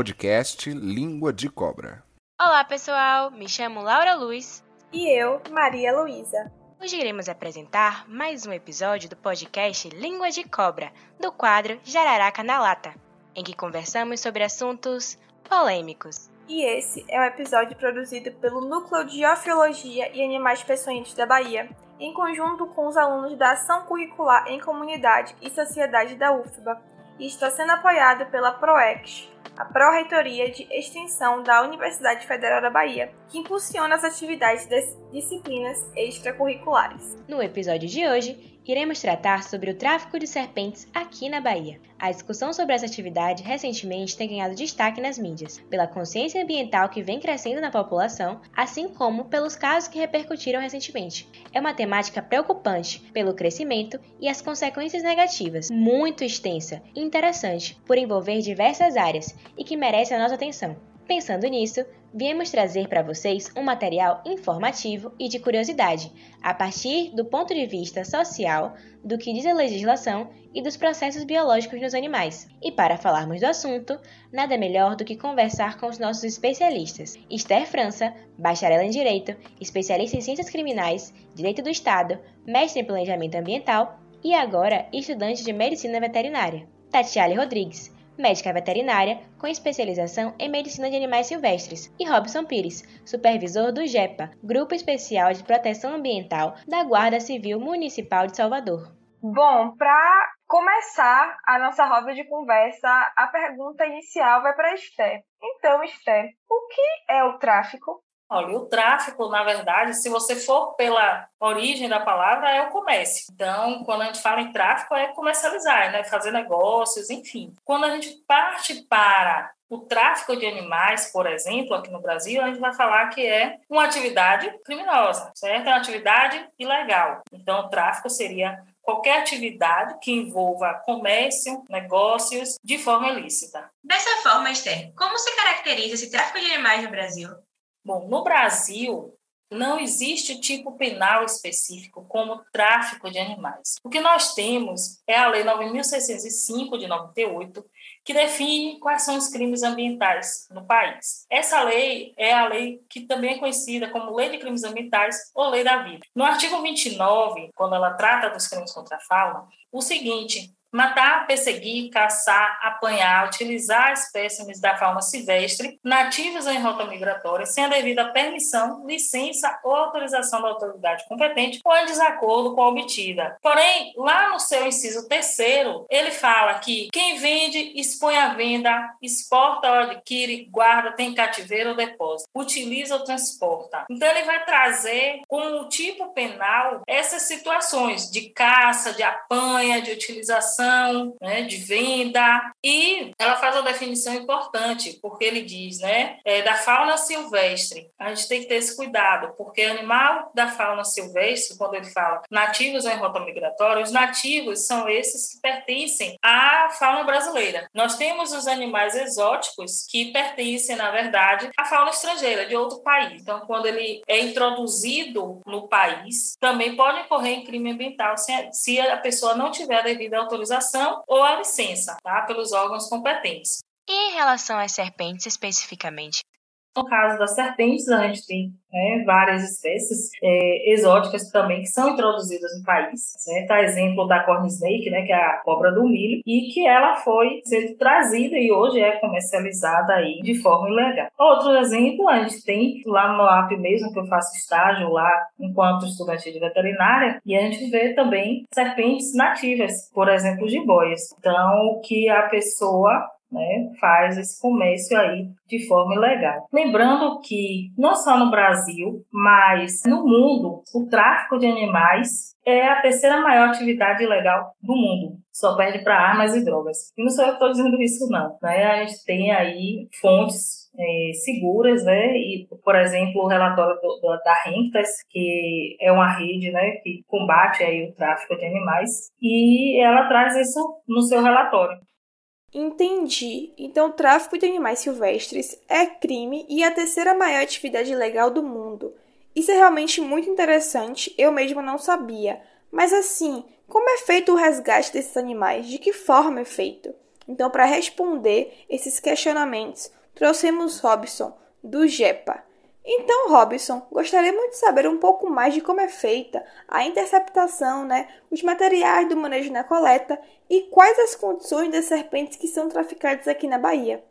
podcast Língua de Cobra. Olá, pessoal! Me chamo Laura Luz. E eu, Maria Luísa. Hoje iremos apresentar mais um episódio do podcast Língua de Cobra, do quadro Jararaca na Lata, em que conversamos sobre assuntos polêmicos. E esse é um episódio produzido pelo Núcleo de Ofiologia e Animais Peçonhentos da Bahia, em conjunto com os alunos da Ação Curricular em Comunidade e Sociedade da UFBA, e está sendo apoiado pela PROEX, a Pró-Reitoria de Extensão da Universidade Federal da Bahia, que impulsiona as atividades das disciplinas extracurriculares. No episódio de hoje, iremos tratar sobre o tráfico de serpentes aqui na Bahia. A discussão sobre essa atividade recentemente tem ganhado destaque nas mídias, pela consciência ambiental que vem crescendo na população, assim como pelos casos que repercutiram recentemente. É uma temática preocupante pelo crescimento e as consequências negativas, muito extensa e interessante por envolver diversas áreas e que merece a nossa atenção. Pensando nisso, viemos trazer para vocês um material informativo e de curiosidade, a partir do ponto de vista social, do que diz a legislação e dos processos biológicos nos animais. E para falarmos do assunto, nada melhor do que conversar com os nossos especialistas. Esther França, bacharel em Direito, especialista em Ciências Criminais, Direito do Estado, mestre em Planejamento Ambiental e agora estudante de Medicina Veterinária. Tatiale Rodrigues, médica veterinária com especialização em medicina de animais silvestres, e Robson Pires, supervisor do GEPA, Grupo Especial de Proteção Ambiental da Guarda Civil Municipal de Salvador. Bom, para começar a nossa roda de conversa, a pergunta inicial vai para Esther. Então, Esther, o que é o tráfico? Olha, o tráfico, na verdade, se você for pela origem da palavra, é o comércio. Então, quando a gente fala em tráfico, é comercializar, né? fazer negócios, enfim. Quando a gente parte para o tráfico de animais, por exemplo, aqui no Brasil, a gente vai falar que é uma atividade criminosa, certo? É uma atividade ilegal. Então, o tráfico seria qualquer atividade que envolva comércio, negócios de forma ilícita. Dessa forma, Esther, como se caracteriza esse tráfico de animais no Brasil? Bom, no Brasil, não existe tipo penal específico como tráfico de animais. O que nós temos é a Lei 9.605 de 98, que define quais são os crimes ambientais no país. Essa lei é a lei que também é conhecida como Lei de Crimes Ambientais ou Lei da Vida. No artigo 29, quando ela trata dos crimes contra a fauna, o seguinte matar, perseguir, caçar, apanhar, utilizar espécimes da fauna silvestre, nativos em rota migratória, sem a devida permissão, licença ou autorização da autoridade competente ou em desacordo com a obtida. Porém, lá no seu inciso terceiro, ele fala que quem vende, expõe à venda, exporta ou adquire, guarda, tem cativeiro ou depósito, utiliza ou transporta. Então, ele vai trazer como tipo penal essas situações de caça, de apanha, de utilização né, de venda. E ela faz uma definição importante, porque ele diz, né, é, da fauna silvestre. A gente tem que ter esse cuidado, porque animal da fauna silvestre, quando ele fala nativos em rota migratória, os nativos são esses que pertencem à fauna brasileira. Nós temos os animais exóticos que pertencem, na verdade, à fauna estrangeira, de outro país. Então, quando ele é introduzido no país, também pode ocorrer em crime ambiental se a pessoa não tiver a devida autorização autorização ou a licença, tá? pelos órgãos competentes. E em relação às serpentes especificamente? No caso das serpentes, a gente tem né, várias espécies é, exóticas também que são introduzidas no país. Certo? A exemplo da corn snake, né, que é a cobra do milho, e que ela foi sendo trazida e hoje é comercializada aí de forma ilegal. Outro exemplo, a gente tem lá no AP mesmo, que eu faço estágio lá enquanto estudante de veterinária, e a gente vê também serpentes nativas, por exemplo, jiboias. Então, que a pessoa né, faz esse comércio aí de forma ilegal. Lembrando que não só no Brasil, mas no mundo, o tráfico de animais é a terceira maior atividade ilegal do mundo. Só perde para armas e drogas. E não sou eu que estou dizendo isso, não. Né? A gente tem aí fontes é, seguras, né? E, por exemplo, o relatório do, do, da Rentas, que é uma rede, né, que combate aí o tráfico de animais, e ela traz isso no seu relatório. Entendi. Então, o tráfico de animais silvestres é crime e a terceira maior atividade legal do mundo. Isso é realmente muito interessante, eu mesma não sabia. Mas assim, como é feito o resgate desses animais? De que forma é feito? Então, para responder esses questionamentos, trouxemos Robson, do GEPA. Então, Robson, gostaríamos de saber um pouco mais de como é feita a interceptação, né, os materiais do manejo na coleta e quais as condições das serpentes que são traficadas aqui na Bahia.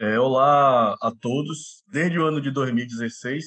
É, olá a todos. Desde o ano de 2016,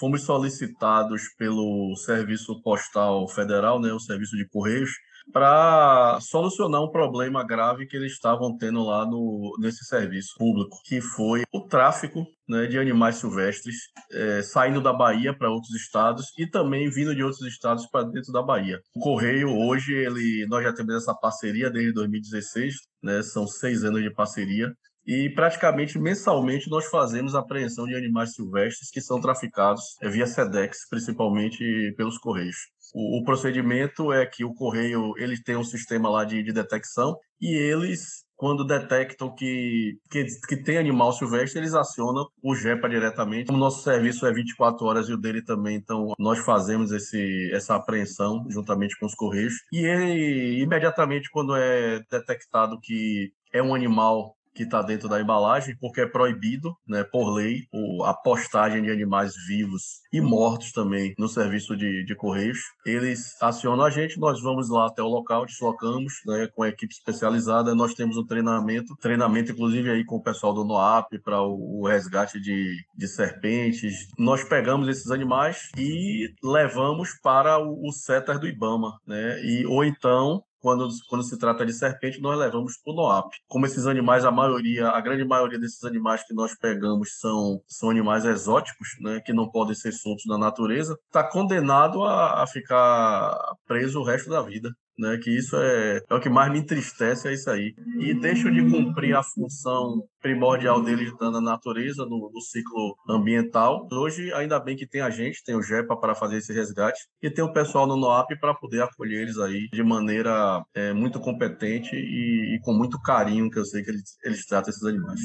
fomos solicitados pelo Serviço Postal Federal, né, o Serviço de Correios, para solucionar um problema grave que eles estavam tendo lá no, nesse serviço público, que foi o tráfico né, de animais silvestres é, saindo da Bahia para outros estados e também vindo de outros estados para dentro da Bahia. O Correio hoje ele nós já temos essa parceria desde 2016, né, são seis anos de parceria e praticamente mensalmente nós fazemos apreensão de animais silvestres que são traficados é, via SEDEX, principalmente pelos Correios. O, o, procedimento é que o Correio ele tem um sistema lá de, de detecção e eles quando detectam que, que, que, tem animal silvestre, eles acionam o GEPA diretamente. O nosso serviço é 24 horas e o dele também, então nós fazemos esse, essa apreensão juntamente com os Correios. E ele, imediatamente, quando é detectado que é um animal que está dentro da embalagem, porque é proibido, né, por lei, a postagem de animais vivos e mortos também no serviço de, de correios. Eles acionam a gente, nós vamos lá até o local, deslocamos, né, com a equipe especializada, nós temos um treinamento, treinamento inclusive aí com o pessoal do NOAP para o, o, resgate de, de serpentes. Nós pegamos esses animais e levamos para o, o setter do IBAMA, né, e, ou então quando, quando se trata de serpente, nós levamos para o NOAP. Como esses animais, a maioria, a grande maioria desses animais que nós pegamos são, são animais exóticos, né, que não podem ser soltos na natureza, está condenado a, a ficar preso o resto da vida né? Que isso é, é o que mais me entristece, é isso aí. E deixam de cumprir a função primordial deles na natureza, no, no, ciclo ambiental. Hoje, ainda bem que tem a gente, tem o GEPA para fazer esse resgate e tem o pessoal no NOAP para poder acolher eles aí de maneira é, muito competente e, e, com muito carinho, que eu sei que eles, eles tratam esses animais.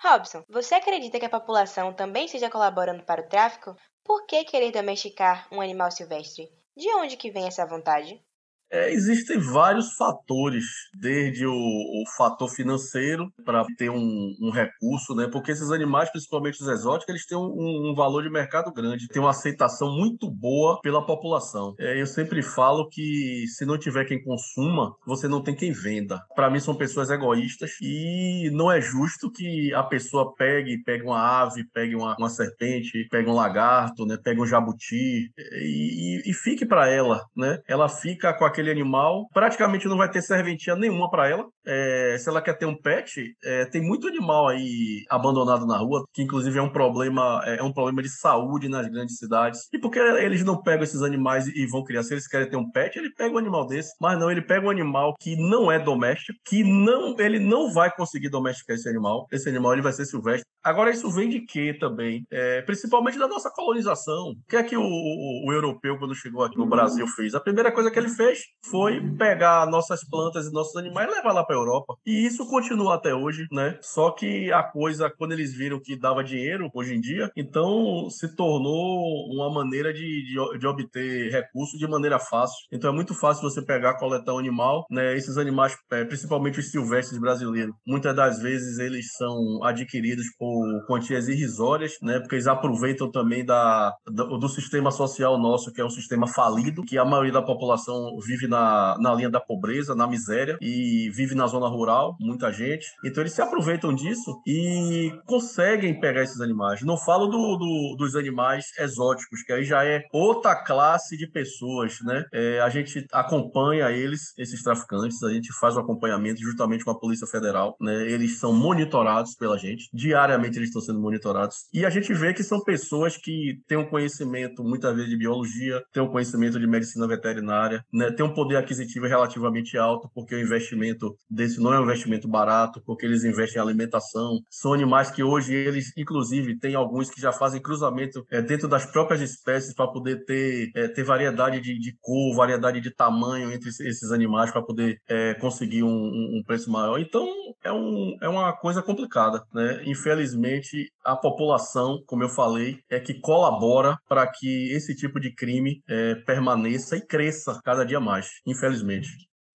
Robson, você acredita que a população também esteja colaborando para o tráfico? Por que querer domesticar um animal silvestre? De onde que vem essa vontade? É, existem vários fatores, desde o, o fator financeiro para ter um, um, recurso, né? Porque esses animais, principalmente os exóticos, eles têm um, um valor de mercado grande, tem uma aceitação muito boa pela população. É, eu sempre falo que se não tiver quem consuma, você não tem quem venda. Para mim são pessoas egoístas e não é justo que a pessoa pegue, pegue uma ave, pegue uma, uma serpente, pegue um lagarto, né? Pegue um jabuti e, e, e fique para ela, né? Ela fica com a aquele animal, praticamente não vai ter serventia nenhuma para ela. É, se ela quer ter um pet, é, tem muito animal aí abandonado na rua, que inclusive é um problema, é, é um problema de saúde nas grandes cidades. E porque eles não pegam esses animais e vão criar? Se eles querem ter um pet, ele pega um animal desse, mas não, ele pega um animal que não é doméstico, que não, ele não vai conseguir domesticar esse animal. Esse animal ele vai ser silvestre. Agora, isso vem de quê também? É, principalmente da nossa colonização. O que é que o, o, o europeu, quando chegou aqui no Brasil, fez? A primeira coisa que ele fez foi pegar nossas plantas e nossos animais e levar lá para a Europa. E isso continua até hoje, né? Só que a coisa, quando eles viram que dava dinheiro hoje em dia, então se tornou uma maneira de, de, de obter recursos de maneira fácil. Então é muito fácil você pegar, coletar um animal, né? Esses animais, é, principalmente os silvestres brasileiros, muitas das vezes eles são adquiridos por quantias irrisórias, né? Porque eles aproveitam também da, do, do sistema social nosso, que é um sistema falido, que a maioria da população vive na, na linha da pobreza, na miséria e vive na zona rural, muita gente. Então eles se aproveitam disso e conseguem pegar esses animais. Não falo do, do, dos animais exóticos, que aí já é outra classe de pessoas, né? É, a gente acompanha eles, esses traficantes, a gente faz o acompanhamento juntamente com a Polícia Federal, né? Eles são monitorados pela gente, diariamente eles estão sendo monitorados e a gente vê que são pessoas que têm um conhecimento muitas vezes de biologia, têm um conhecimento de medicina veterinária, né? Um poder aquisitivo relativamente alto, porque o investimento desse não é um investimento barato, porque eles investem em alimentação. São animais que hoje eles, inclusive, tem alguns que já fazem cruzamento é, dentro das próprias espécies para poder ter, é, ter variedade de, de, cor, variedade de tamanho entre esses animais para poder é, conseguir um, um, preço maior. Então, é, um, é uma coisa complicada, né? Infelizmente, a população, como eu falei, é que colabora para que esse tipo de crime permaneça e cresça cada dia mais infelizmente.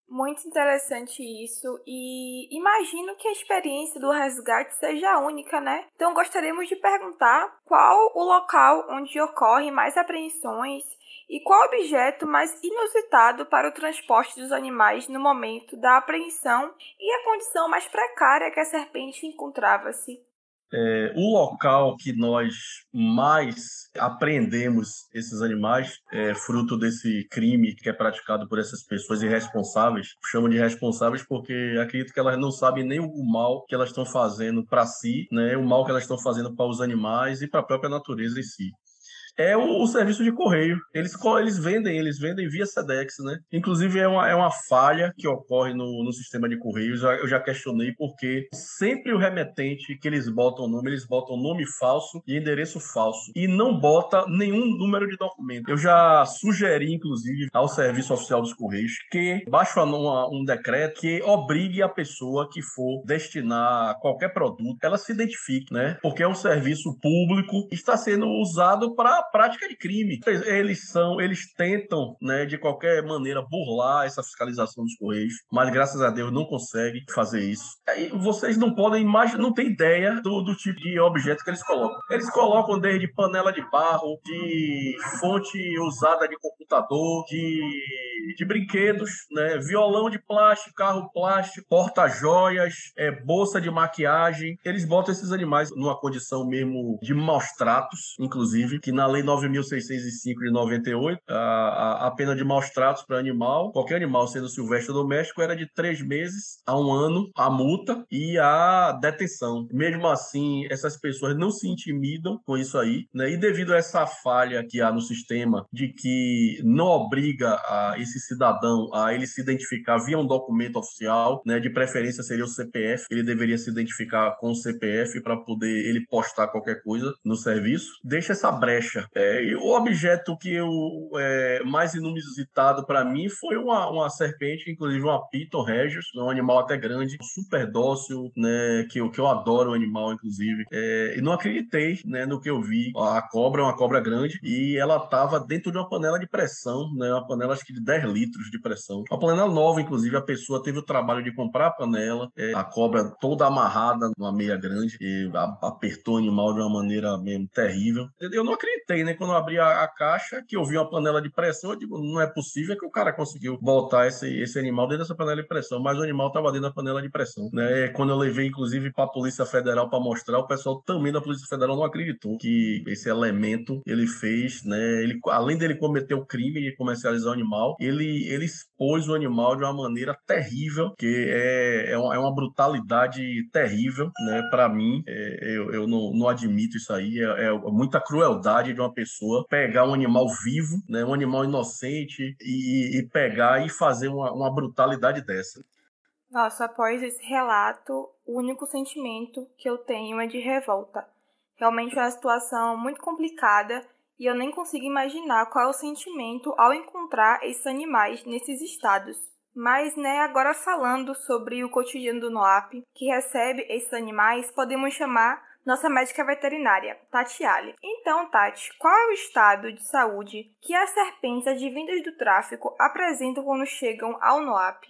Muito interessante isso e imagino que a experiência do resgate seja única, né? Então gostaríamos de perguntar qual o local onde ocorrem mais apreensões e qual objeto mais inusitado para o transporte dos animais no momento da apreensão e a condição mais precária que a serpente encontrava-se. É, o local que nós mais apreendemos esses animais é fruto desse crime que é praticado por essas pessoas irresponsáveis. Chamo de irresponsáveis porque acredito que elas não sabem nem o mal que elas estão fazendo para si, né, o mal que elas estão fazendo para os animais e para a própria natureza em si é o, o, serviço de correio. Eles, eles vendem, eles vendem via SEDEX, né? Inclusive é uma, é uma falha que ocorre no, no sistema de correios. Eu já questionei porque sempre o remetente que eles botam o nome, eles botam nome falso e endereço falso. E não bota nenhum número de documento. Eu já sugeri, inclusive, ao Serviço Oficial dos Correios que baixe um decreto que obrigue a pessoa que for destinar qualquer produto, ela se identifique, né? Porque é um serviço público, está sendo usado para prática de crime. Eles são, eles tentam, né, de qualquer maneira burlar essa fiscalização dos correios, mas graças a Deus não conseguem fazer isso. E vocês não podem imaginar, não tem ideia do, do tipo de objeto que eles colocam. Eles colocam desde panela de barro, de fonte usada de computador, de, brinquedos, né, violão de plástico, carro plástico, porta-joias, é, bolsa de maquiagem. Eles botam esses animais numa condição mesmo de maus tratos, inclusive, que na Lei 9.605 de 98, a, a, a pena de maus tratos para animal, qualquer animal sendo silvestre ou doméstico, era de três meses a um ano a multa e a detenção. Mesmo assim, essas pessoas não se intimidam com isso aí, né? E devido a essa falha que há no sistema de que não obriga a esse cidadão a ele se identificar via um documento oficial, né? De preferência seria o CPF, ele deveria se identificar com o CPF para poder ele postar qualquer coisa no serviço. Deixa essa brecha é, e o objeto que eu é, mais inusitado para mim foi uma, uma serpente, inclusive uma Piton Regius, um animal até grande, super dócil, né? Que eu, que eu adoro o animal, inclusive. É, e não acreditei né, no que eu vi. A cobra é uma cobra grande e ela estava dentro de uma panela de pressão, né? Uma panela acho que de 10 litros de pressão. Uma panela nova, inclusive, a pessoa teve o trabalho de comprar a panela, é, a cobra toda amarrada numa meia grande e apertou o animal de uma maneira mesmo terrível. Eu não acreditei né? Quando eu abri a, a, caixa, que eu vi uma panela de pressão, eu digo, não é possível que o cara conseguiu botar esse, esse animal dentro dessa panela de pressão, mas o animal estava dentro da panela de pressão, né? Quando eu levei, inclusive, para a Polícia Federal para mostrar, o pessoal também da Polícia Federal não acreditou que esse elemento ele fez, né? Ele, além dele cometer o crime de comercializar o animal, ele, ele expôs o animal de uma maneira terrível, que é, é, uma, é uma brutalidade terrível, né? Para mim, é, eu, eu não, não admito isso aí, é, é muita crueldade de uma pessoa pegar um animal vivo, né, um animal inocente, e, e pegar e fazer uma, uma brutalidade dessa. Nossa, após esse relato, o único sentimento que eu tenho é de revolta. Realmente é uma situação muito complicada e eu nem consigo imaginar qual é o sentimento ao encontrar esses animais nesses estados. Mas, né, agora falando sobre o cotidiano do NOAP, que recebe esses animais, podemos chamar nossa médica veterinária, Tatiale. Então, Tati, qual é o estado de saúde que as serpentes advindas do tráfico apresentam quando chegam ao NOAP?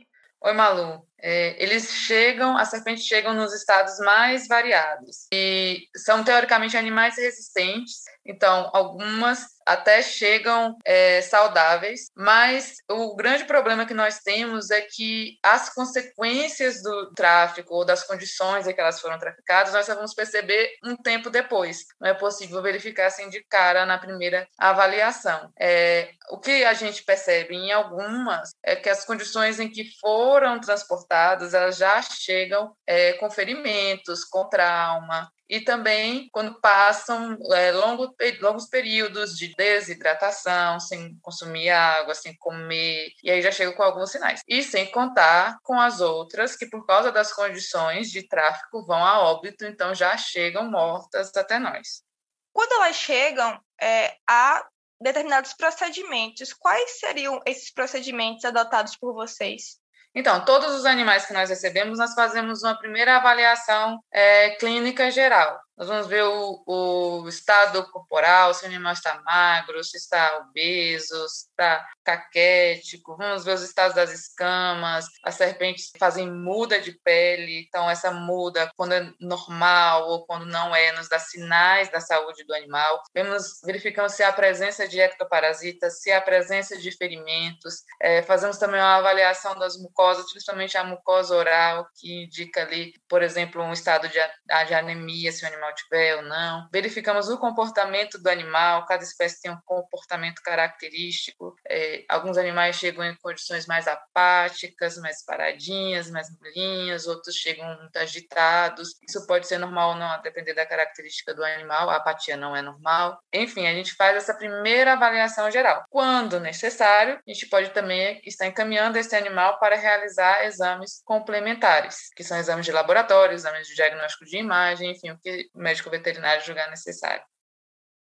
Oi, Malu. É, eles chegam, as serpentes chegam nos estados mais variados e são teoricamente animais resistentes, então algumas até chegam é, saudáveis, mas o grande problema que nós temos é que as consequências do tráfico ou das condições em que elas foram traficadas, nós só vamos perceber um tempo depois. Não é possível verificar assim de cara na primeira avaliação. É, o que a gente percebe em algumas é que as condições em que foram transportadas elas já chegam é, com ferimentos, com trauma, e também quando passam é, longo, longos períodos de desidratação, sem consumir água, sem comer, e aí já chegam com alguns sinais. E sem contar com as outras que, por causa das condições de tráfico, vão a óbito, então já chegam mortas até nós. Quando elas chegam, é, há determinados procedimentos. Quais seriam esses procedimentos adotados por vocês? Então, todos os animais que nós recebemos, nós fazemos uma primeira avaliação é, clínica geral. Nós vamos ver o, o estado corporal, se o animal está magro, se está obeso, se está caquético, vamos ver os estados das escamas, as serpentes fazem muda de pele, então essa muda, quando é normal ou quando não é, nos dá sinais da saúde do animal. Vemos, verificamos se há presença de ectoparasitas, se há presença de ferimentos, é, fazemos também uma avaliação das mucosas, principalmente a mucosa oral, que indica ali, por exemplo, um estado de, de anemia, se o animal tiver ou não. Verificamos o comportamento do animal, cada espécie tem um comportamento característico, é, alguns animais chegam em condições mais apáticas, mais paradinhas, mais molinhas, outros chegam muito agitados. Isso pode ser normal ou não, a depender da característica do animal. A apatia não é normal. Enfim, a gente faz essa primeira avaliação geral. Quando necessário, a gente pode também estar encaminhando esse animal para realizar exames complementares, que são exames de laboratório, exames de diagnóstico de imagem, enfim, o que médico veterinário julgar necessário.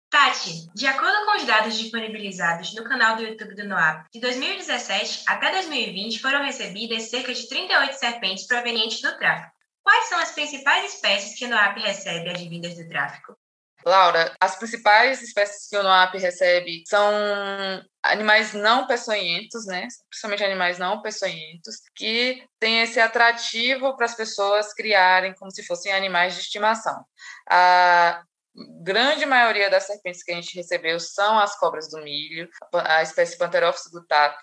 Tati, de acordo com os dados disponibilizados no canal do YouTube do NOAP, de 2017 até 2020 foram recebidas cerca de 38 serpentes provenientes do tráfico. Quais são as principais espécies que o NOAP recebe advindas do tráfico? Laura, as principais espécies que o NOAP recebe são animais não peçonhentos, né? Principalmente animais não peçonhentos, que têm esse atrativo para as pessoas criarem como se fossem animais de estimação. A grande maioria das serpentes que a gente recebeu são as cobras do milho, a espécie Pantherophis gutato,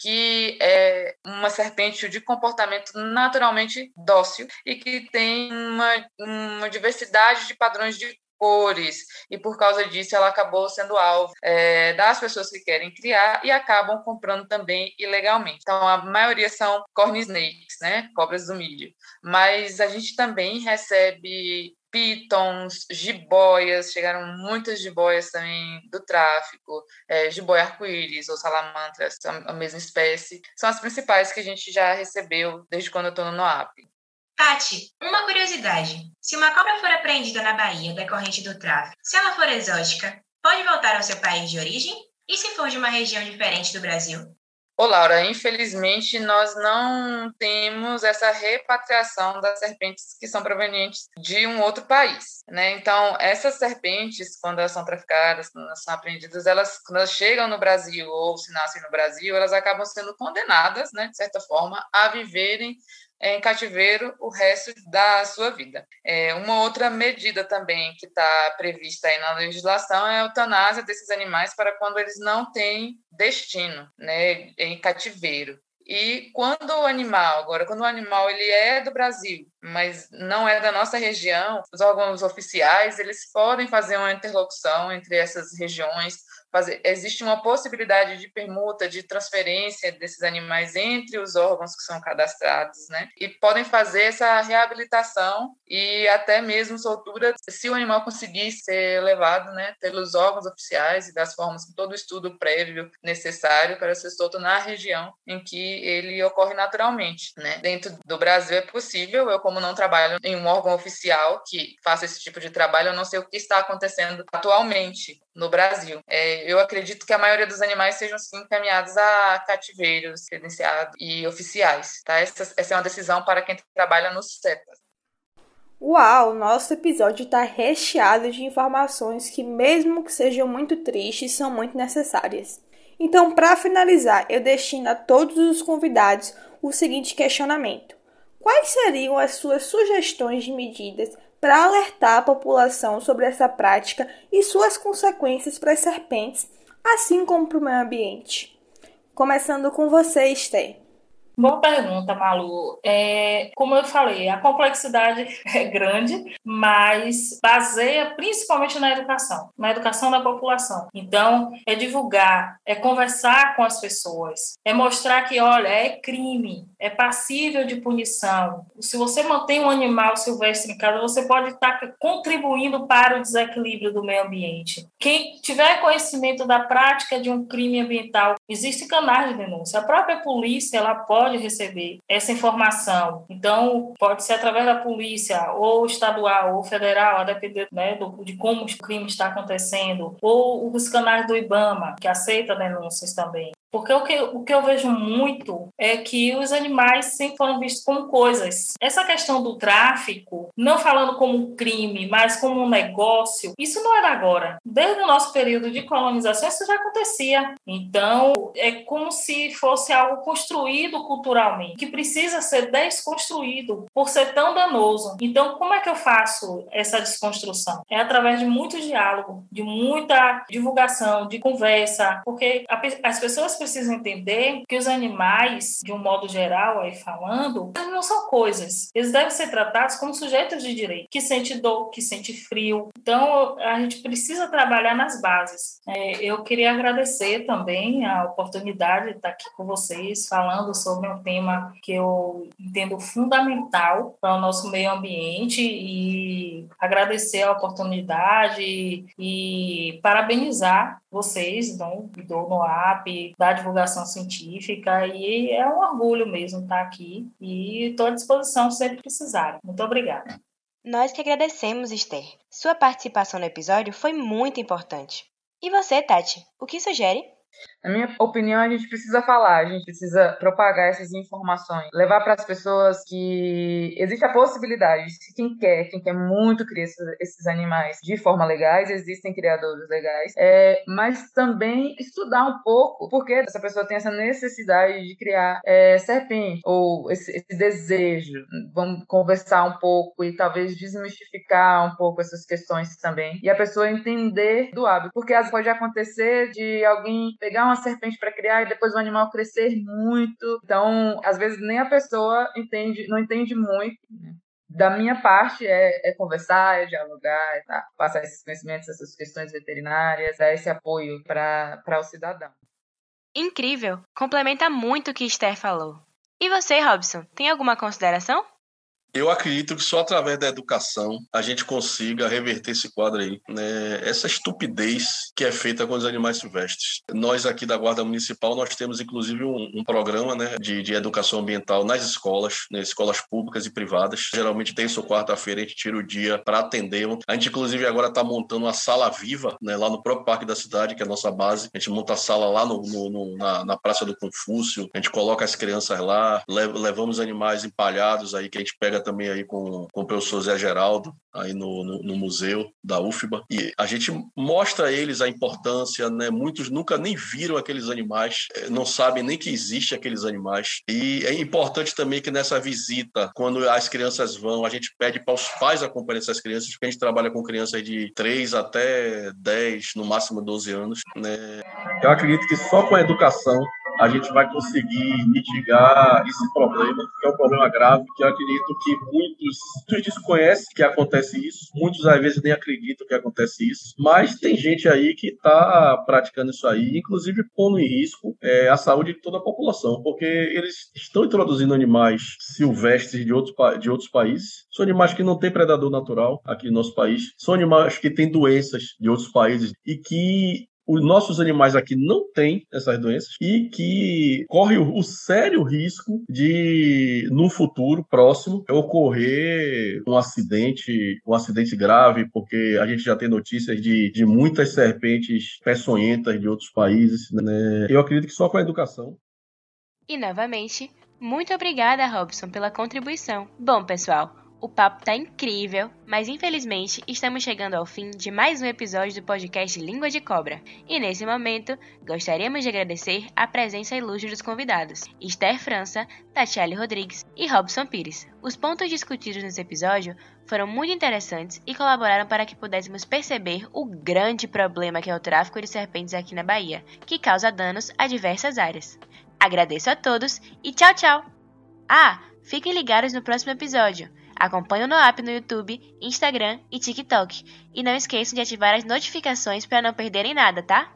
que é uma serpente de comportamento naturalmente dócil e que tem uma, uma diversidade de padrões de cores e por causa disso ela acabou sendo alvo é, das pessoas que querem criar e acabam comprando também ilegalmente. Então a maioria são corn snakes, né, cobras do milho. Mas a gente também recebe pitons, jiboias, chegaram muitas jiboias também do tráfico, é, jiboia arco-íris ou salamandras, a mesma espécie, são as principais que a gente já recebeu desde quando eu estou no NOAP. Tati, uma curiosidade. Se uma cobra for apreendida na Bahia decorrente do tráfico, se ela for exótica, pode voltar ao seu país de origem? E se for de uma região diferente do Brasil? Ô, Laura, infelizmente nós não temos essa repatriação das serpentes que são provenientes de um outro país, né? Então, essas serpentes, quando elas são traficadas, quando elas são apreendidas, elas, quando elas chegam no Brasil ou se nascem no Brasil, elas acabam sendo condenadas, né, de certa forma, a viverem em cativeiro o resto da sua vida. É, uma outra medida também que está prevista aí na legislação é a eutanásia desses animais para quando eles não têm destino né, em cativeiro. E quando o animal, agora, quando o animal ele é do Brasil, mas não é da nossa região, os órgãos oficiais, eles podem fazer uma interlocução entre essas regiões fazer, existe uma possibilidade de permuta, de transferência desses animais entre os órgãos que são cadastrados, né? E podem fazer essa reabilitação e até mesmo soltura, se o animal conseguir ser levado, né, pelos órgãos oficiais e das formas com todo o estudo prévio necessário para ser solto na região em que ele ocorre naturalmente, né? Dentro do Brasil é possível, eu como não trabalho em um órgão oficial que faça esse tipo de trabalho, eu não sei o que está acontecendo atualmente no Brasil. É, eu acredito que a maioria dos animais sejam sim encaminhados a cativeiros credenciados e oficiais. Tá? Essa, essa é uma decisão para quem trabalha no CETA. Uau, nosso episódio está recheado de informações que, mesmo que sejam muito tristes, são muito necessárias. Então, para finalizar, eu destino a todos os convidados o seguinte questionamento: Quais seriam as suas sugestões de medidas para alertar a população sobre essa prática e suas consequências para as serpentes, assim como para o meio ambiente. Começando com você, Esther. Boa pergunta, Malu. É, como eu falei, a complexidade é grande, mas baseia principalmente na educação, na educação da população. Então, é divulgar, é conversar com as pessoas, é mostrar que, olha, é crime, é passível de punição. Se você mantém um animal silvestre em casa, você pode estar contribuindo para o desequilíbrio do meio ambiente. Quem tiver conhecimento da prática de um crime ambiental, existe canais de denúncia. A própria polícia ela pode pode receber essa informação. Então, pode ser através da polícia, ou estadual, ou federal, a depender né, do, de como o crime está acontecendo, ou os canais do IBAMA, que aceita denúncias também. Porque o que, o que eu vejo muito é que os animais sempre foram vistos como coisas. Essa questão do tráfico, não falando como crime, mas como um negócio, isso não era agora. Desde o nosso período de colonização, isso já acontecia. Então, é como se fosse algo construído culturalmente, que precisa ser desconstruído por ser tão danoso. Então, como é que eu faço essa desconstrução? É através de muito diálogo, de muita divulgação, de conversa, porque as pessoas precisam entender que os animais, de um modo geral, aí falando, não são coisas. Eles devem ser tratados como sujeitos de direito, que sente dor, que sente frio. Então, a gente precisa trabalhar nas bases. É, eu queria agradecer também a oportunidade de estar aqui com vocês, falando sobre um tema que eu entendo fundamental para o nosso meio ambiente e agradecer a oportunidade e parabenizar vocês do, do NOAP, da divulgação científica, e é um orgulho mesmo estar aqui e estou à disposição sempre precisarem. Muito obrigada. Nós que agradecemos, Esther. Sua participação no episódio foi muito importante. E você, Tati, o que sugere? Na minha opinião, a gente precisa falar, a gente precisa propagar essas informações, levar para as pessoas que existe a possibilidade, se quem quer, quem quer muito criar esses animais de forma legais, existem criadores legais, é, mas também estudar um pouco porque essa pessoa tem essa necessidade de criar é, serpente ou esse, esse desejo. Vamos conversar um pouco e talvez desmistificar um pouco essas questões também e a pessoa entender do hábito, porque às vezes pode acontecer de alguém pegar uma serpente para criar e depois o animal crescer muito. Então, às vezes nem a pessoa entende, não entende muito. Né? Da minha parte é, é conversar, é dialogar, é tá? passar esses conhecimentos, essas questões veterinárias, dar esse apoio para o cidadão. Incrível! Complementa muito o que Esther falou. E você, Robson, tem alguma consideração? Eu acredito que só através da educação a gente consiga reverter esse quadro aí, né? Essa estupidez que é feita com os animais silvestres. Nós aqui da Guarda Municipal, nós temos inclusive um, um programa né, de, de, educação ambiental nas escolas, né, escolas públicas e privadas. Geralmente tem ou quarta-feira a gente tira o dia para atender. A gente inclusive agora está montando uma sala viva né, lá no próprio Parque da Cidade, que é a nossa base. A gente monta a sala lá no, no, no na, na, Praça do Confúcio, a gente coloca as crianças lá, levamos animais empalhados aí que a gente pega também aí com, com o professor Zé Geraldo, aí no, no, no, museu da UFBA. E a gente mostra a eles a importância, né? Muitos nunca nem viram aqueles animais, eh, não sabem nem que existe aqueles animais. E é importante também que nessa visita, quando as crianças vão, a gente pede para os pais acompanharem essas crianças, porque a gente trabalha com crianças de 3 até 10, no máximo 12 anos, né? Eu acredito que só com a educação a gente vai conseguir mitigar esse problema, que é um problema grave, que eu acredito que muitos, muitos desconhecem que acontece isso, muitos às vezes nem acreditam que acontece isso, mas tem gente aí que está praticando isso aí, inclusive pondo em risco é, a saúde de toda a população, porque eles estão introduzindo animais silvestres de outros, de outros países, são animais que não têm predador natural aqui no nosso país, são animais que têm doenças de outros países e que os nossos animais aqui não têm essas doenças e que corre o, sério risco de, no futuro próximo, ocorrer um acidente, um acidente grave, porque a gente já tem notícias de, de muitas serpentes peçonhentas de outros países. Né? Eu acredito que só com a educação. E novamente, muito obrigada, Robson, pela contribuição. Bom, pessoal, o papo tá incrível, mas infelizmente estamos chegando ao fim de mais um episódio do podcast Língua de Cobra. E nesse momento, gostaríamos de agradecer a presença ilustre dos convidados, Esther França, Tatiele Rodrigues e Robson Pires. Os pontos discutidos nesse episódio foram muito interessantes e colaboraram para que pudéssemos perceber o grande problema que é o tráfico de serpentes aqui na Bahia, que causa danos a diversas áreas. Agradeço a todos e tchau, tchau! Ah, fiquem ligados no próximo episódio. Acompanhe o NoApp no YouTube, Instagram e TikTok. E não esqueçam de ativar as notificações para não perderem nada, tá?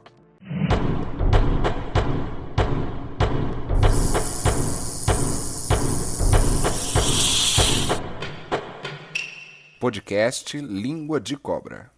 Podcast Língua de Cobra.